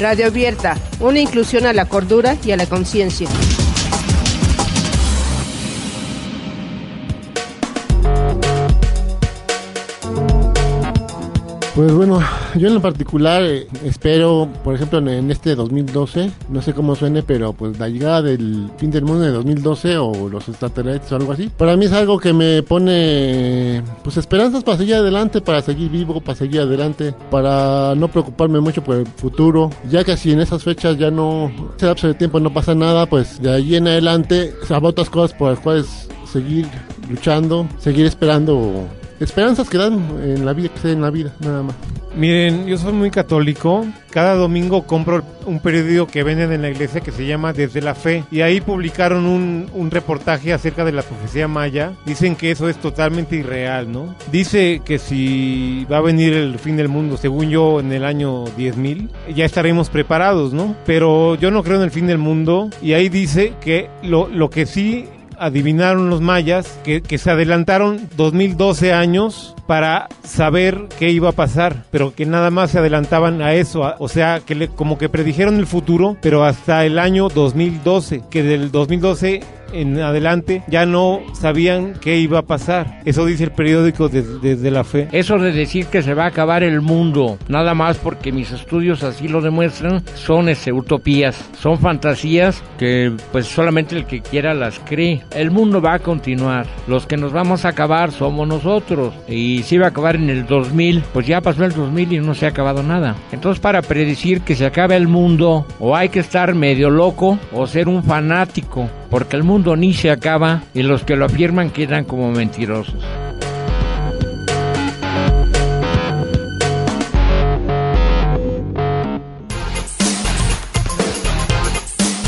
Radio Abierta, una inclusión a la cordura y a la conciencia. Pues bueno, yo en lo particular eh, espero, por ejemplo, en, este 2012, no sé cómo suene, pero pues la llegada del fin del mundo de 2012 o los extraterrestres o algo así, para mí es algo que me pone pues esperanzas para seguir adelante, para seguir vivo, para seguir adelante, para no preocuparme mucho por el futuro, ya que si en esas fechas ya no, ese lapso de tiempo no pasa nada, pues de ahí en adelante habrá otras cosas por las cuales seguir luchando, seguir esperando esperanzas que dan en la vida, que sea en la vida, nada más. Miren, yo soy muy católico. Cada domingo compro un periódico que venden en la iglesia que se llama Desde la Fe. Y ahí publicaron un, un, reportaje acerca de la profecía maya. Dicen que eso es totalmente irreal, ¿no? Dice que si va a venir el fin del mundo, según yo, en el año 10.000, ya estaremos preparados, ¿no? Pero yo no creo en el fin del mundo. Y ahí dice que lo, lo que sí adivinaron los mayas que, que, se adelantaron 2012 años para saber qué iba a pasar, pero que nada más se adelantaban a eso, o sea, que le, como que predijeron el futuro, pero hasta el año 2012, que del 2012 en adelante ya no sabían qué iba a pasar. Eso dice el periódico desde, la fe. Eso de decir que se va a acabar el mundo, nada más porque mis estudios así lo demuestran, son ese, utopías, son fantasías que pues solamente el que quiera las cree. El mundo va a continuar, los que nos vamos a acabar somos nosotros y si va a acabar en el 2000, pues ya pasó el 2000 y no se ha acabado nada. Entonces para predecir que se acabe el mundo o hay que estar medio loco o ser un fanático porque el mundo ni se acaba y los que lo afirman quedan como mentirosos.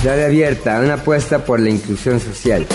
Radio Abierta, una apuesta por la inclusión social.